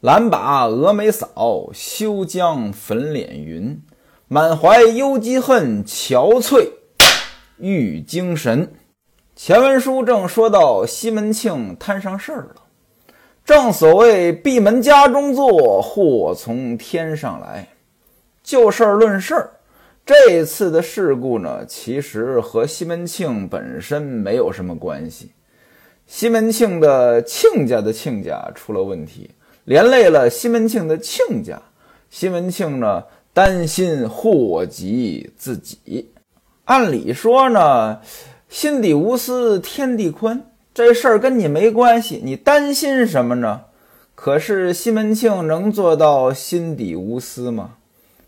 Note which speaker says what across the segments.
Speaker 1: 懒把蛾眉扫，休将粉脸匀。满怀忧积恨，憔悴欲精神。前文书正说到西门庆摊上事儿了。正所谓闭门家中坐，祸从天上来。就事儿论事儿，这次的事故呢，其实和西门庆本身没有什么关系。西门庆的亲家的亲家出了问题，连累了西门庆的亲家。西门庆呢，担心祸及自己。按理说呢，心底无私天地宽。这事儿跟你没关系，你担心什么呢？可是西门庆能做到心底无私吗？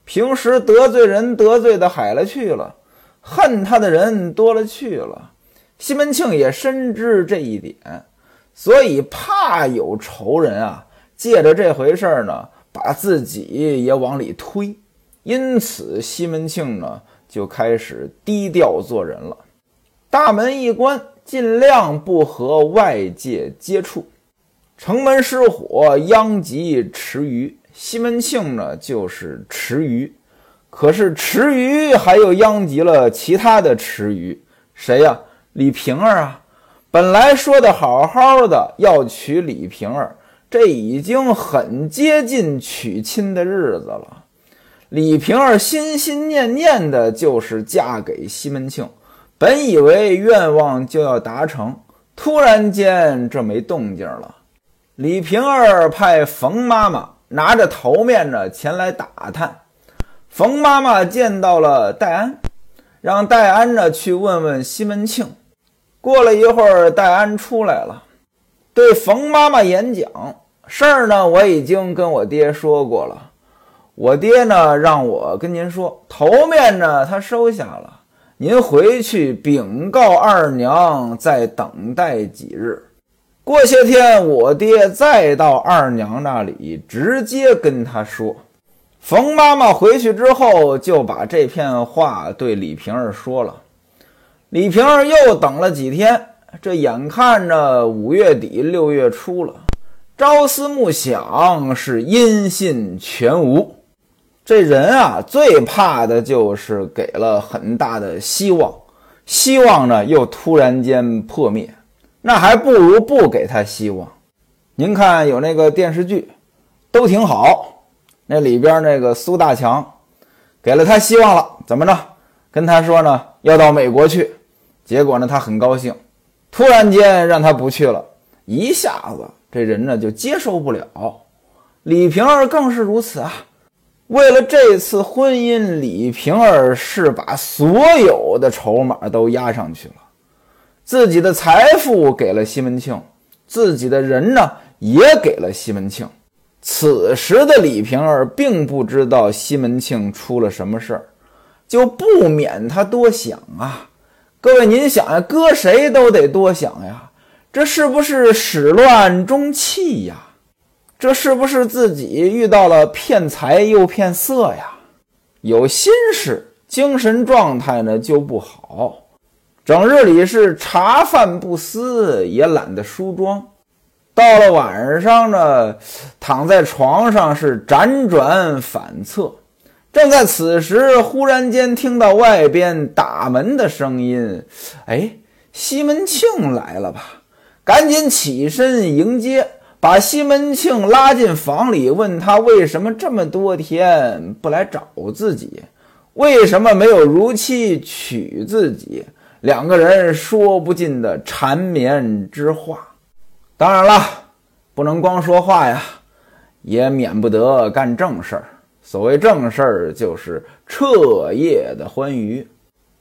Speaker 1: 平时得罪人得罪的海了去了，恨他的人多了去了。西门庆也深知这一点，所以怕有仇人啊，借着这回事儿呢，把自己也往里推。因此，西门庆呢就开始低调做人了，大门一关。尽量不和外界接触，城门失火，殃及池鱼。西门庆呢，就是池鱼，可是池鱼还又殃及了其他的池鱼，谁呀？李瓶儿啊！本来说的好好的要娶李瓶儿，这已经很接近娶亲的日子了。李瓶儿心心念念的就是嫁给西门庆。本以为愿望就要达成，突然间这没动静了。李瓶儿派冯妈妈拿着头面呢前来打探。冯妈妈见到了戴安，让戴安呢去问问西门庆。过了一会儿，戴安出来了，对冯妈妈演讲事儿呢。我已经跟我爹说过了，我爹呢让我跟您说，头面呢他收下了。您回去禀告二娘，再等待几日。过些天，我爹再到二娘那里，直接跟她说。冯妈妈回去之后，就把这片话对李瓶儿说了。李瓶儿又等了几天，这眼看着五月底六月初了，朝思暮想是音信全无。这人啊，最怕的就是给了很大的希望，希望呢又突然间破灭，那还不如不给他希望。您看有那个电视剧，都挺好，那里边那个苏大强，给了他希望了，怎么着？跟他说呢要到美国去，结果呢他很高兴，突然间让他不去了，一下子这人呢就接受不了。李瓶儿更是如此啊。为了这次婚姻，李瓶儿是把所有的筹码都压上去了，自己的财富给了西门庆，自己的人呢也给了西门庆。此时的李瓶儿并不知道西门庆出了什么事儿，就不免他多想啊。各位，您想呀，搁谁都得多想呀，这是不是始乱终弃呀？这是不是自己遇到了骗财又骗色呀？有心事，精神状态呢就不好，整日里是茶饭不思，也懒得梳妆。到了晚上呢，躺在床上是辗转反侧。正在此时，忽然间听到外边打门的声音，哎，西门庆来了吧？赶紧起身迎接。把西门庆拉进房里，问他为什么这么多天不来找自己，为什么没有如期娶自己？两个人说不尽的缠绵之话。当然了，不能光说话呀，也免不得干正事儿。所谓正事儿，就是彻夜的欢愉。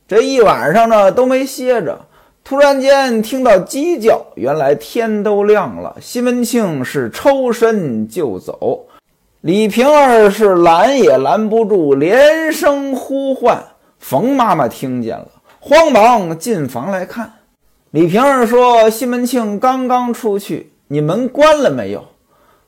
Speaker 1: 这一晚上呢，都没歇着。突然间听到鸡叫，原来天都亮了。西门庆是抽身就走，李瓶儿是拦也拦不住，连声呼唤。冯妈妈听见了，慌忙进房来看。李瓶儿说：“西门庆刚刚出去，你门关了没有？”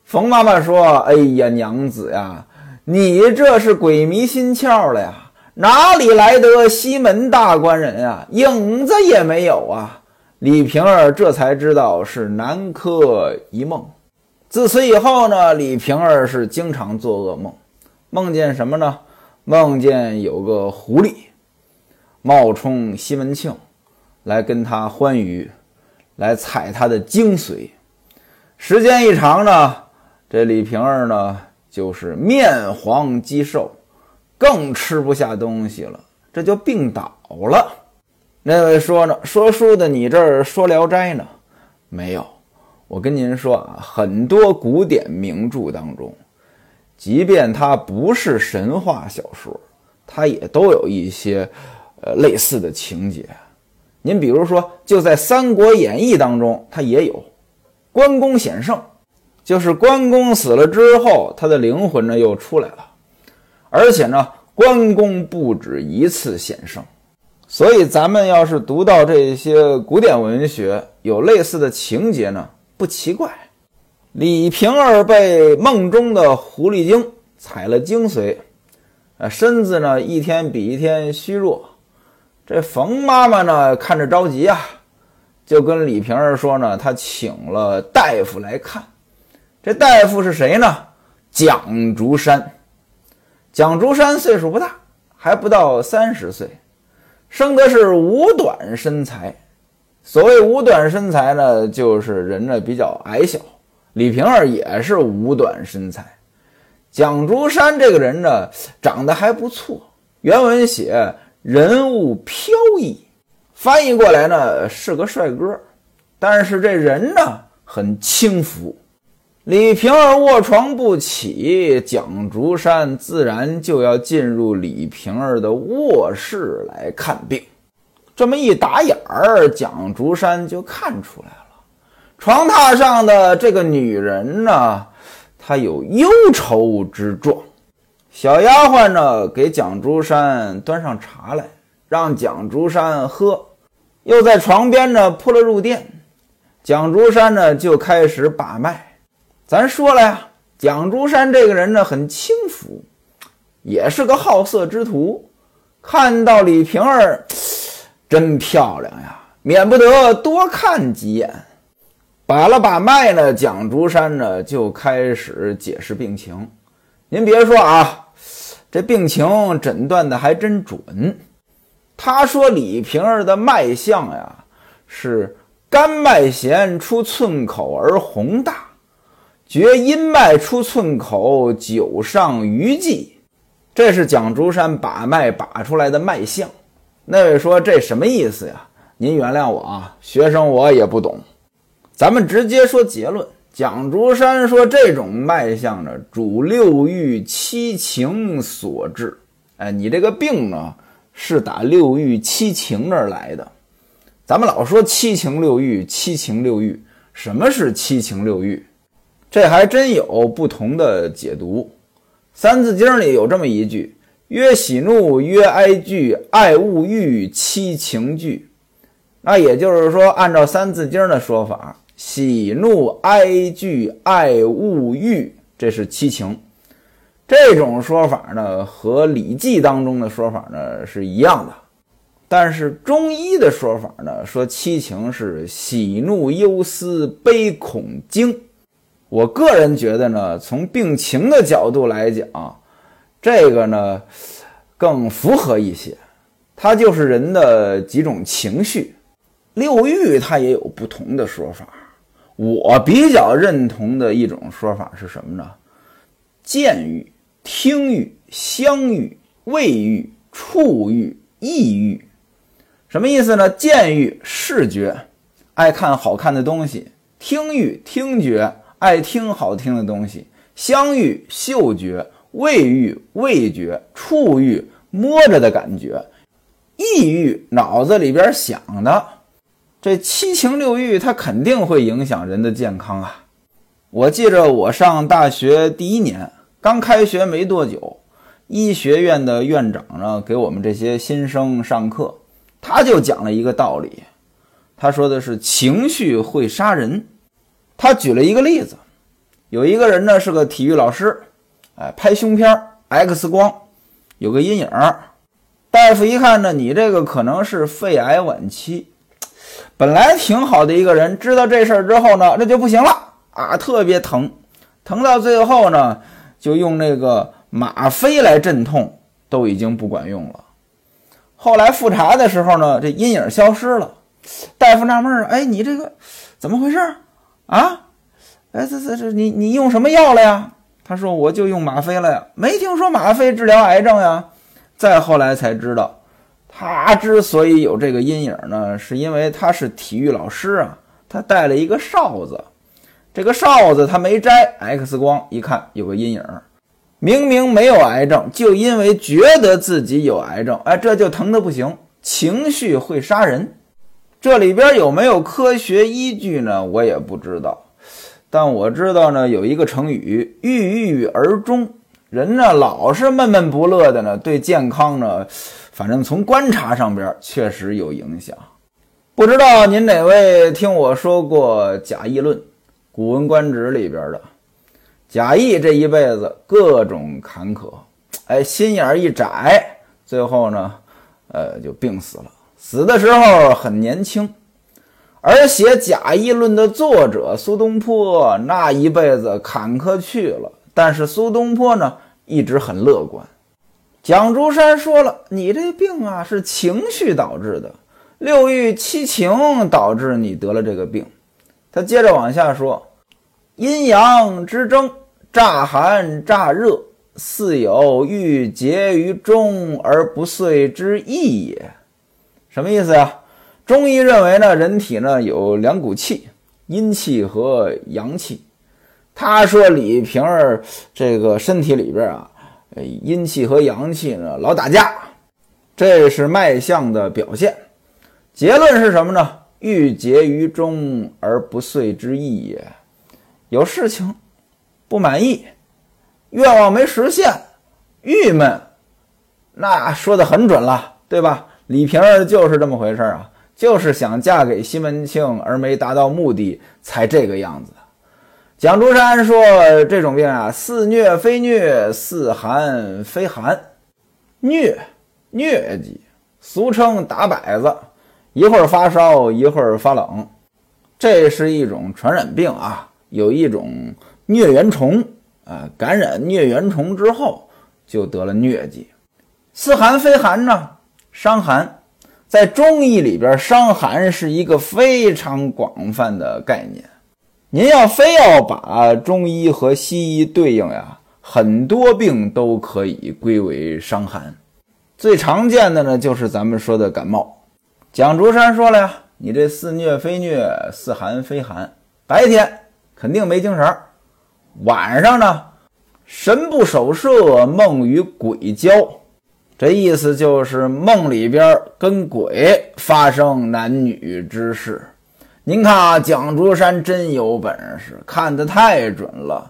Speaker 1: 冯妈妈说：“哎呀，娘子呀，你这是鬼迷心窍了呀。”哪里来得西门大官人啊？影子也没有啊！李瓶儿这才知道是南柯一梦。自此以后呢，李瓶儿是经常做噩梦，梦见什么呢？梦见有个狐狸冒充西门庆来跟他欢愉，来采他的精髓。时间一长呢，这李瓶儿呢就是面黄肌瘦，更吃不下东西了，这就病倒了。那位说呢，说书的你这儿说《聊斋》呢？没有，我跟您说啊，很多古典名著当中，即便它不是神话小说，它也都有一些呃类似的情节。您比如说，就在《三国演义》当中，它也有关公显圣，就是关公死了之后，他的灵魂呢又出来了，而且呢，关公不止一次显圣。所以，咱们要是读到这些古典文学有类似的情节呢，不奇怪。李瓶儿被梦中的狐狸精采了精髓，呃，身子呢一天比一天虚弱。这冯妈妈呢看着着急啊，就跟李瓶儿说呢，她请了大夫来看。这大夫是谁呢？蒋竹山。蒋竹山岁数不大，还不到三十岁。生的是五短身材，所谓五短身材呢，就是人呢比较矮小。李瓶儿也是五短身材。蒋竹山这个人呢，长得还不错。原文写人物飘逸，翻译过来呢是个帅哥，但是这人呢很轻浮。李瓶儿卧床不起，蒋竹山自然就要进入李瓶儿的卧室来看病。这么一打眼儿，蒋竹山就看出来了，床榻上的这个女人呢，她有忧愁之状。小丫鬟呢，给蒋竹山端上茶来，让蒋竹山喝，又在床边呢铺了褥垫。蒋竹山呢，就开始把脉。咱说了呀，蒋竹山这个人呢很轻浮，也是个好色之徒。看到李瓶儿真漂亮呀，免不得多看几眼。把了把脉呢，蒋竹山呢就开始解释病情。您别说啊，这病情诊断的还真准。他说李瓶儿的脉象呀是肝脉弦出寸口而宏大。绝阴脉出寸口，久上余迹，这是蒋竹山把脉把出来的脉象。那位说这什么意思呀？您原谅我啊，学生我也不懂。咱们直接说结论。蒋竹山说这种脉象呢，主六欲七情所致。哎，你这个病呢，是打六欲七情那儿来的。咱们老说七情六欲，七情六欲，什么是七情六欲？这还真有不同的解读，《三字经》里有这么一句：“曰喜怒，曰哀惧，爱恶欲，七情具。”那也就是说，按照《三字经》的说法，喜怒哀惧爱恶欲，这是七情。这种说法呢，和《礼记》当中的说法呢是一样的。但是中医的说法呢，说七情是喜怒忧思悲恐惊。我个人觉得呢，从病情的角度来讲，这个呢更符合一些。它就是人的几种情绪。六欲它也有不同的说法。我比较认同的一种说法是什么呢？见欲、听欲、香欲、味欲、触欲、意欲。什么意思呢？见欲，视觉，爱看好看的东西；听欲，听觉。爱听好听的东西，香欲嗅觉，味欲味觉，触欲摸着的感觉，意欲脑子里边想的，这七情六欲它肯定会影响人的健康啊！我记着我上大学第一年，刚开学没多久，医学院的院长呢给我们这些新生上课，他就讲了一个道理，他说的是情绪会杀人。他举了一个例子，有一个人呢是个体育老师，哎，拍胸片 X 光有个阴影，大夫一看呢，你这个可能是肺癌晚期。本来挺好的一个人，知道这事儿之后呢，那就不行了啊，特别疼，疼到最后呢，就用那个吗啡来镇痛，都已经不管用了。后来复查的时候呢，这阴影消失了。大夫纳闷儿，哎，你这个怎么回事啊？哎，这这这，你你用什么药了呀？他说我就用吗啡了呀，没听说吗啡治疗癌症呀。再后来才知道，他之所以有这个阴影呢，是因为他是体育老师啊，他带了一个哨子，这个哨子他没摘，X 光一看有个阴影，明明没有癌症，就因为觉得自己有癌症，哎，这就疼得不行，情绪会杀人。这里边有没有科学依据呢？我也不知道，但我知道呢，有一个成语“郁郁而终”。人呢，老是闷闷不乐的呢，对健康呢，反正从观察上边确实有影响。不知道您哪位听我说过贾谊论，《古文观止》里边的贾谊这一辈子各种坎坷，哎，心眼一窄，最后呢，呃，就病死了。死的时候很年轻，而写《假议论》的作者苏东坡那一辈子坎坷去了，但是苏东坡呢一直很乐观。蒋竹山说了：“你这病啊是情绪导致的，六欲七情导致你得了这个病。”他接着往下说：“阴阳之争，乍寒乍热，似有郁结于中而不遂之意也。”什么意思呀？中医认为呢，人体呢有两股气，阴气和阳气。他说李瓶儿这个身体里边啊，阴气和阳气呢老打架，这是脉象的表现。结论是什么呢？郁结于中而不遂之意也。有事情不满意，愿望没实现，郁闷，那说的很准了，对吧？李瓶儿就是这么回事啊，就是想嫁给西门庆而没达到目的，才这个样子。蒋竹山说：“这种病啊，似疟非疟，似寒非寒。疟，疟疾，俗称打摆子，一会儿发烧，一会儿发冷，这是一种传染病啊。有一种疟原虫啊，感染疟原虫之后就得了疟疾。似寒非寒呢？”伤寒，在中医里边，伤寒是一个非常广泛的概念。您要非要把中医和西医对应呀，很多病都可以归为伤寒。最常见的呢，就是咱们说的感冒。蒋竹山说了呀，你这似疟非疟，似寒非寒。白天肯定没精神晚上呢，神不守舍，梦与鬼交。这意思就是梦里边跟鬼发生男女之事。您看啊，蒋竹山真有本事，看得太准了。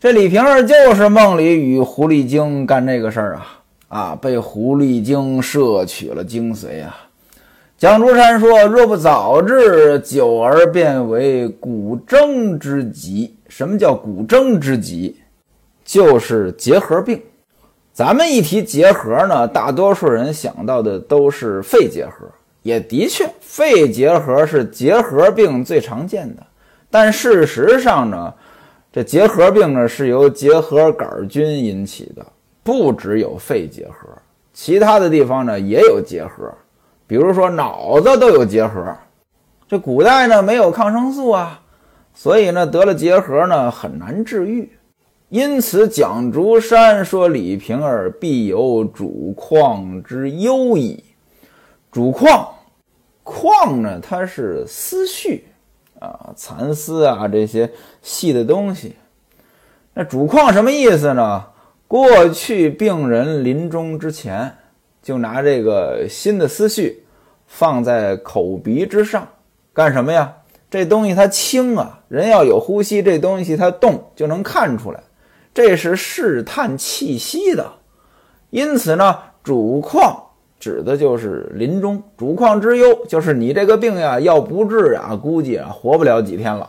Speaker 1: 这李瓶儿就是梦里与狐狸精干这个事儿啊啊，被狐狸精摄取了精髓啊。蒋竹山说：“若不早治，久而变为骨蒸之疾。什么叫骨蒸之疾？就是结核病。”咱们一提结核呢，大多数人想到的都是肺结核，也的确，肺结核是结核病最常见的。但事实上呢，这结核病呢是由结核杆菌引起的，不只有肺结核，其他的地方呢也有结核，比如说脑子都有结核。这古代呢没有抗生素啊，所以呢得了结核呢很难治愈。因此，蒋竹山说：“李瓶儿必有主况之忧矣。主况，况呢？它是思绪啊，蚕丝啊，这些细的东西。那主况什么意思呢？过去病人临终之前，就拿这个新的思绪放在口鼻之上，干什么呀？这东西它轻啊，人要有呼吸，这东西它动就能看出来。”这是试探气息的，因此呢，主况指的就是临终。主况之忧就是你这个病呀，要不治啊，估计啊活不了几天了。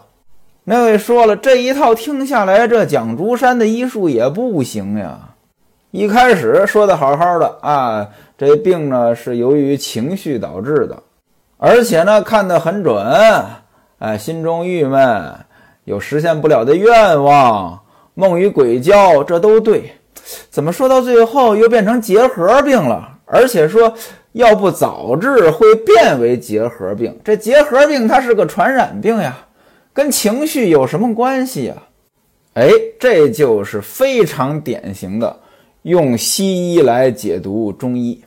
Speaker 1: 那位说了，这一套听下来，这蒋竹山的医术也不行呀。一开始说的好好的啊，这病呢是由于情绪导致的，而且呢看得很准，哎，心中郁闷。有实现不了的愿望，梦与鬼交，这都对。怎么说到最后又变成结核病了？而且说要不早治会变为结核病。这结核病它是个传染病呀，跟情绪有什么关系呀？哎，这就是非常典型的用西医来解读中医。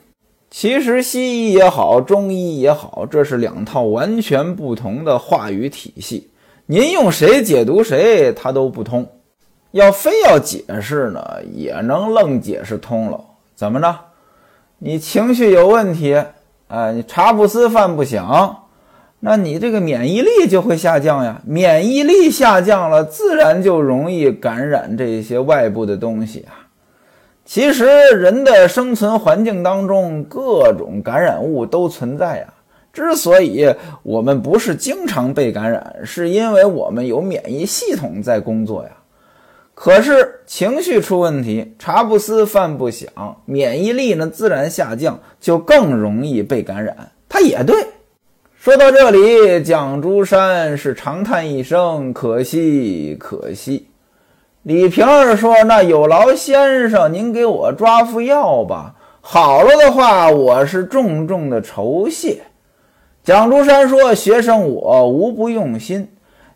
Speaker 1: 其实西医也好，中医也好，这是两套完全不同的话语体系。您用谁解读谁，它都不通。要非要解释呢，也能愣解释通了。怎么着？你情绪有问题，哎，你茶不思饭不想，那你这个免疫力就会下降呀。免疫力下降了，自然就容易感染这些外部的东西啊。其实人的生存环境当中，各种感染物都存在呀。之所以我们不是经常被感染，是因为我们有免疫系统在工作呀。可是情绪出问题，茶不思饭不想，免疫力呢自然下降，就更容易被感染。他也对。说到这里，蒋竹山是长叹一声：“可惜，可惜。”李瓶儿说：“那有劳先生，您给我抓副药吧。好了的话，我是重重的酬谢。”蒋竹山说：“学生我无不用心，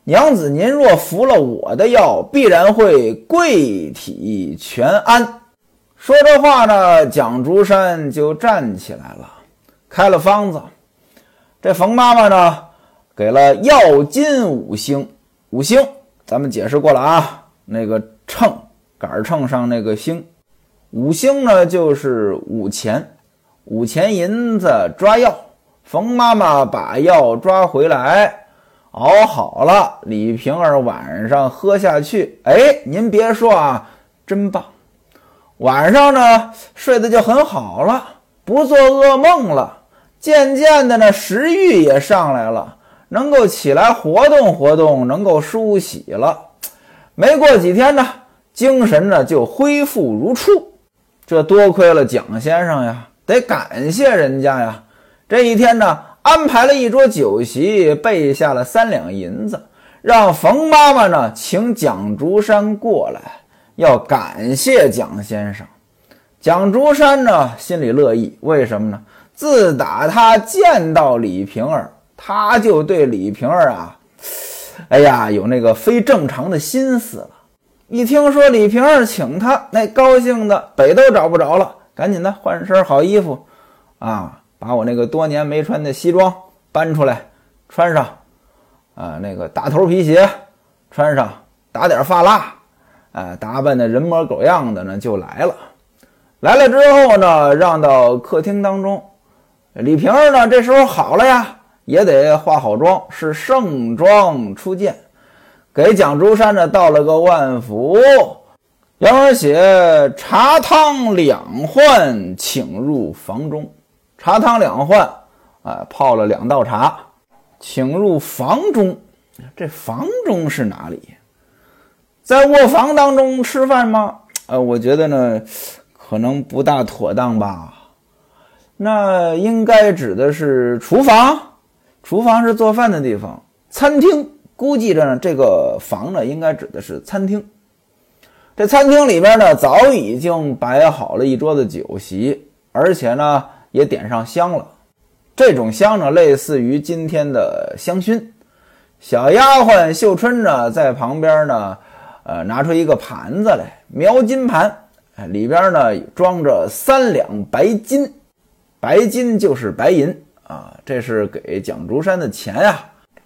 Speaker 1: 娘子您若服了我的药，必然会贵体全安。”说这话呢，蒋竹山就站起来了，开了方子。这冯妈妈呢，给了药金五星，五星咱们解释过了啊，那个秤杆秤上那个星，五星呢就是五钱，五钱银子抓药。冯妈妈把药抓回来，熬好了。李瓶儿晚上喝下去，哎，您别说啊，真棒！晚上呢睡得就很好了，不做噩梦了。渐渐的呢，食欲也上来了，能够起来活动活动，能够梳洗了。没过几天呢，精神呢就恢复如初。这多亏了蒋先生呀，得感谢人家呀。这一天呢，安排了一桌酒席，备下了三两银子，让冯妈妈呢请蒋竹山过来，要感谢蒋先生。蒋竹山呢心里乐意，为什么呢？自打他见到李瓶儿，他就对李瓶儿啊，哎呀，有那个非正常的心思了。一听说李瓶儿请他，那高兴的北都找不着了，赶紧的换身好衣服，啊。把我那个多年没穿的西装搬出来穿上，啊，那个大头皮鞋穿上，打点发蜡，啊，打扮的人模狗样的呢，就来了。来了之后呢，让到客厅当中。李瓶儿呢，这时候好了呀，也得化好妆，是盛装出见，给蒋竹山呢道了个万福，原文写茶汤两换，请入房中。茶汤两换，啊，泡了两道茶，请入房中。这房中是哪里？在卧房当中吃饭吗？呃，我觉得呢，可能不大妥当吧。那应该指的是厨房。厨房是做饭的地方。餐厅估计着呢，这个房呢，应该指的是餐厅。这餐厅里边呢，早已经摆好了一桌子酒席，而且呢。也点上香了，这种香呢，类似于今天的香薰。小丫鬟秀春呢，在旁边呢，呃，拿出一个盘子来，描金盘，里边呢装着三两白金，白金就是白银啊，这是给蒋竹山的钱呀。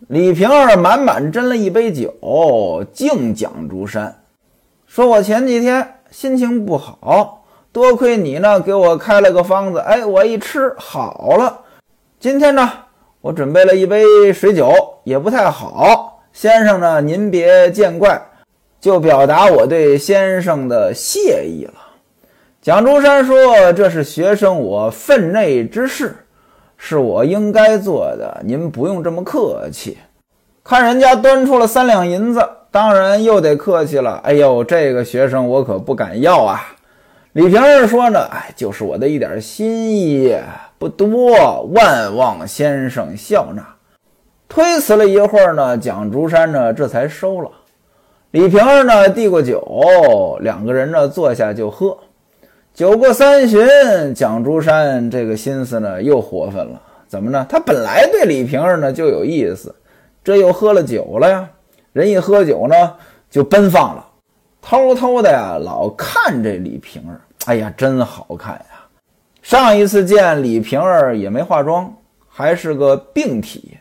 Speaker 1: 李瓶儿满满斟了一杯酒，敬蒋竹山，说我前几天心情不好。多亏你呢，给我开了个方子，哎，我一吃好了。今天呢，我准备了一杯水酒，也不太好。先生呢，您别见怪，就表达我对先生的谢意了。蒋竹山说：“这是学生我分内之事，是我应该做的，您不用这么客气。”看人家端出了三两银子，当然又得客气了。哎呦，这个学生我可不敢要啊。李瓶儿说呢，哎，就是我的一点心意，不多，万望先生笑纳。推辞了一会儿呢，蒋竹山呢这才收了。李瓶儿呢递过酒，两个人呢坐下就喝。酒过三巡，蒋竹山这个心思呢又活泛了。怎么呢？他本来对李瓶儿呢就有意思，这又喝了酒了呀。人一喝酒呢就奔放了，偷偷的呀老看这李瓶儿。哎呀，真好看呀！上一次见李瓶儿也没化妆，还是个病体。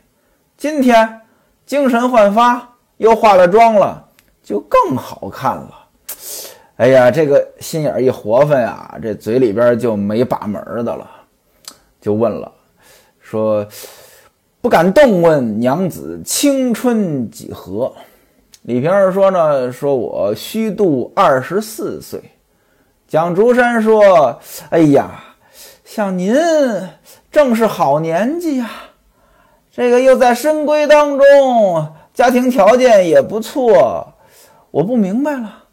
Speaker 1: 今天精神焕发，又化了妆了，就更好看了。哎呀，这个心眼一活泛呀，这嘴里边就没把门的了，就问了，说：“不敢动问娘子青春几何？”李瓶儿说呢：“说我虚度二十四岁。”蒋竹山说：“哎呀，像您正是好年纪呀，这个又在深闺当中，家庭条件也不错，我不明白了。”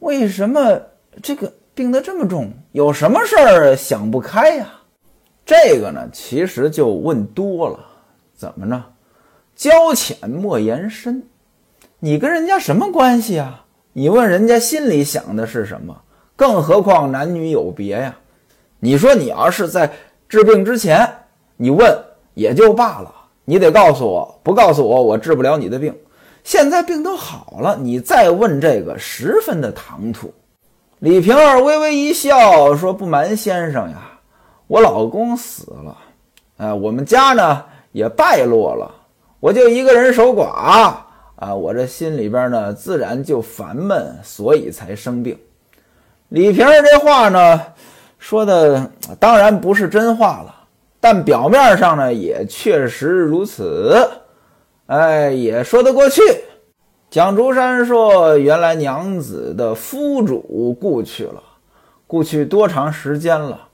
Speaker 1: 为什么这个病得这么重？有什么事儿想不开呀？这个呢，其实就问多了。怎么呢？交浅莫言深。你跟人家什么关系啊？你问人家心里想的是什么？更何况男女有别呀？你说你要是在治病之前，你问也就罢了，你得告诉我，不告诉我，我治不了你的病。现在病都好了，你再问这个，十分的唐突。李瓶儿微微一笑，说：“不瞒先生呀，我老公死了，哎，我们家呢也败落了，我就一个人守寡啊，我这心里边呢自然就烦闷，所以才生病。”李瓶儿这话呢说的当然不是真话了，但表面上呢也确实如此。哎，也说得过去。蒋竹山说：“原来娘子的夫主故去了，故去多长时间了？”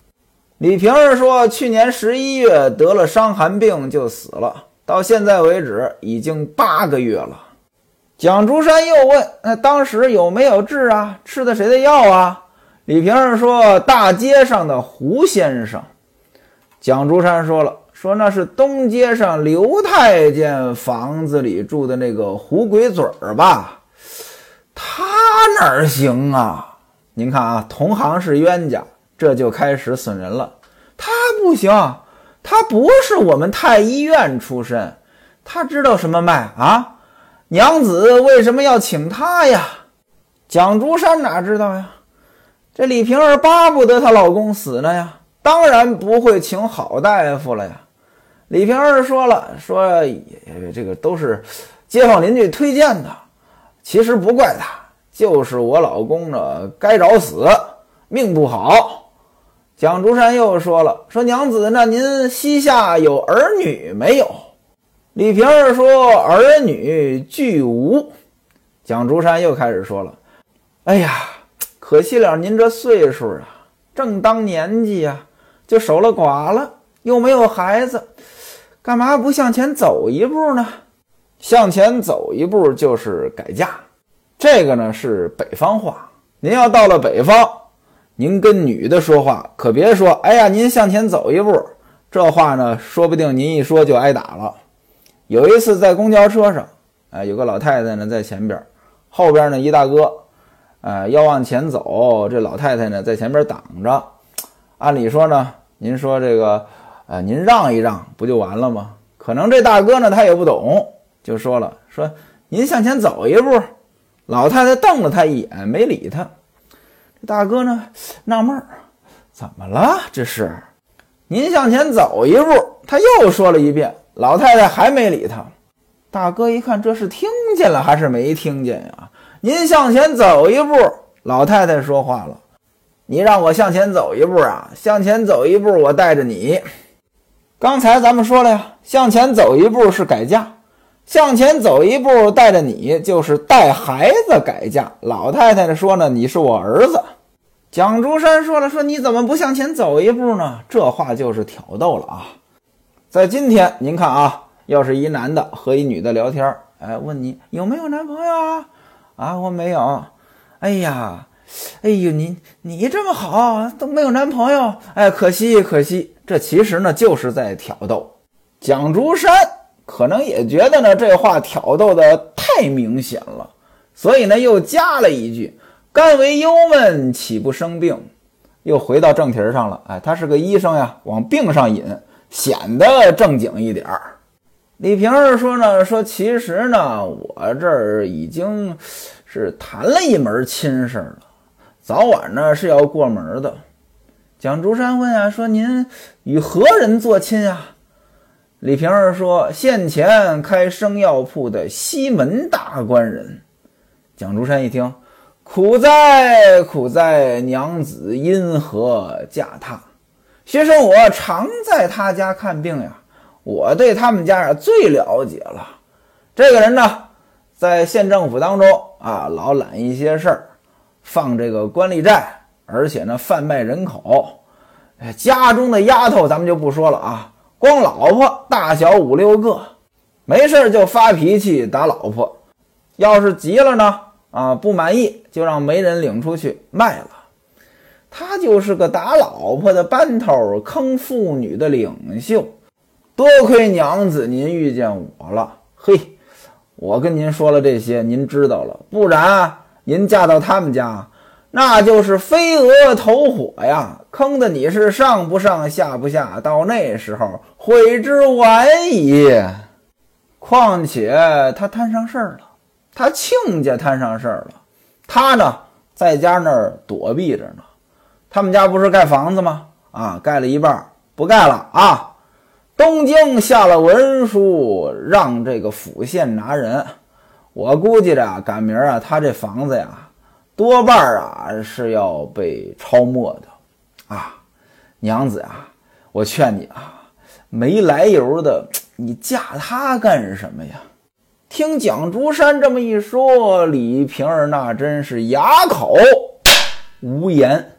Speaker 1: 李瓶儿说：“去年十一月得了伤寒病就死了，到现在为止已经八个月了。”蒋竹山又问：“那当时有没有治啊？吃的谁的药啊？”李瓶儿说：“大街上的胡先生。”蒋竹山说了。说那是东街上刘太监房子里住的那个胡鬼嘴儿吧？他哪儿行啊？您看啊，同行是冤家，这就开始损人了。他不行，他不是我们太医院出身，他知道什么脉啊？娘子为什么要请他呀？蒋竹山哪知道呀？这李瓶儿巴不得她老公死呢呀，当然不会请好大夫了呀。李瓶儿说了：“说这个都是街坊邻居推荐的，其实不怪他，就是我老公呢该找死，命不好。”蒋竹山又说了：“说娘子，那您膝下有儿女没有？”李瓶儿说：“儿女俱无。”蒋竹山又开始说了：“哎呀，可惜了您这岁数啊，正当年纪呀，就守了寡了，又没有孩子。”干嘛不向前走一步呢？向前走一步就是改嫁，这个呢是北方话。您要到了北方，您跟女的说话可别说“哎呀，您向前走一步”，这话呢说不定您一说就挨打了。有一次在公交车上，哎，有个老太太呢在前边，后边呢一大哥，哎，要往前走，这老太太呢在前边挡着。按理说呢，您说这个。啊，您让一让不就完了吗？可能这大哥呢，他也不懂，就说了：“说您向前走一步。”老太太瞪了他一眼，没理他。这大哥呢，纳闷儿：“怎么了？这是？”您向前走一步，他又说了一遍。老太太还没理他。大哥一看，这是听见了还是没听见呀？您向前走一步，老太太说话了：“你让我向前走一步啊？向前走一步，我带着你。”刚才咱们说了呀，向前走一步是改嫁，向前走一步带着你就是带孩子改嫁。老太太说呢，你是我儿子。蒋竹山说了，说你怎么不向前走一步呢？这话就是挑逗了啊。在今天，您看啊，要是一男的和一女的聊天，哎，问你有没有男朋友啊？啊，我没有。哎呀。哎呦，你你这么好都没有男朋友，哎，可惜可惜。这其实呢就是在挑逗。蒋竹山可能也觉得呢这话挑逗的太明显了，所以呢，又加了一句：“甘为忧闷，岂不生病？”又回到正题上了。哎，他是个医生呀，往病上引，显得正经一点儿。李瓶儿说呢，说其实呢，我这儿已经是谈了一门亲事了，早晚呢是要过门的。蒋竹山问啊，说您与何人做亲啊？李瓶儿说，现前开生药铺的西门大官人。蒋竹山一听，苦哉苦哉，娘子因何嫁他？学生我常在他家看病呀。我对他们家呀最了解了，这个人呢，在县政府当中啊，老揽一些事儿，放这个官吏债，而且呢，贩卖人口。家中的丫头咱们就不说了啊，光老婆大小五六个，没事就发脾气打老婆，要是急了呢，啊，不满意就让媒人领出去卖了。他就是个打老婆的班头，坑妇女的领袖。多亏娘子您遇见我了，嘿，我跟您说了这些，您知道了，不然您嫁到他们家，那就是飞蛾投火呀，坑的你是上不上下不下，到那时候悔之晚矣。况且他摊上事儿了，他亲家摊上事儿了，他呢在家那儿躲避着呢。他们家不是盖房子吗？啊，盖了一半，不盖了啊。东京下了文书，让这个府县拿人。我估计着，赶明儿啊，他这房子呀，多半啊是要被抄没的。啊，娘子啊，我劝你啊，没来由的，你嫁他干什么呀？听蒋竹山这么一说，李瓶儿那真是哑口无言。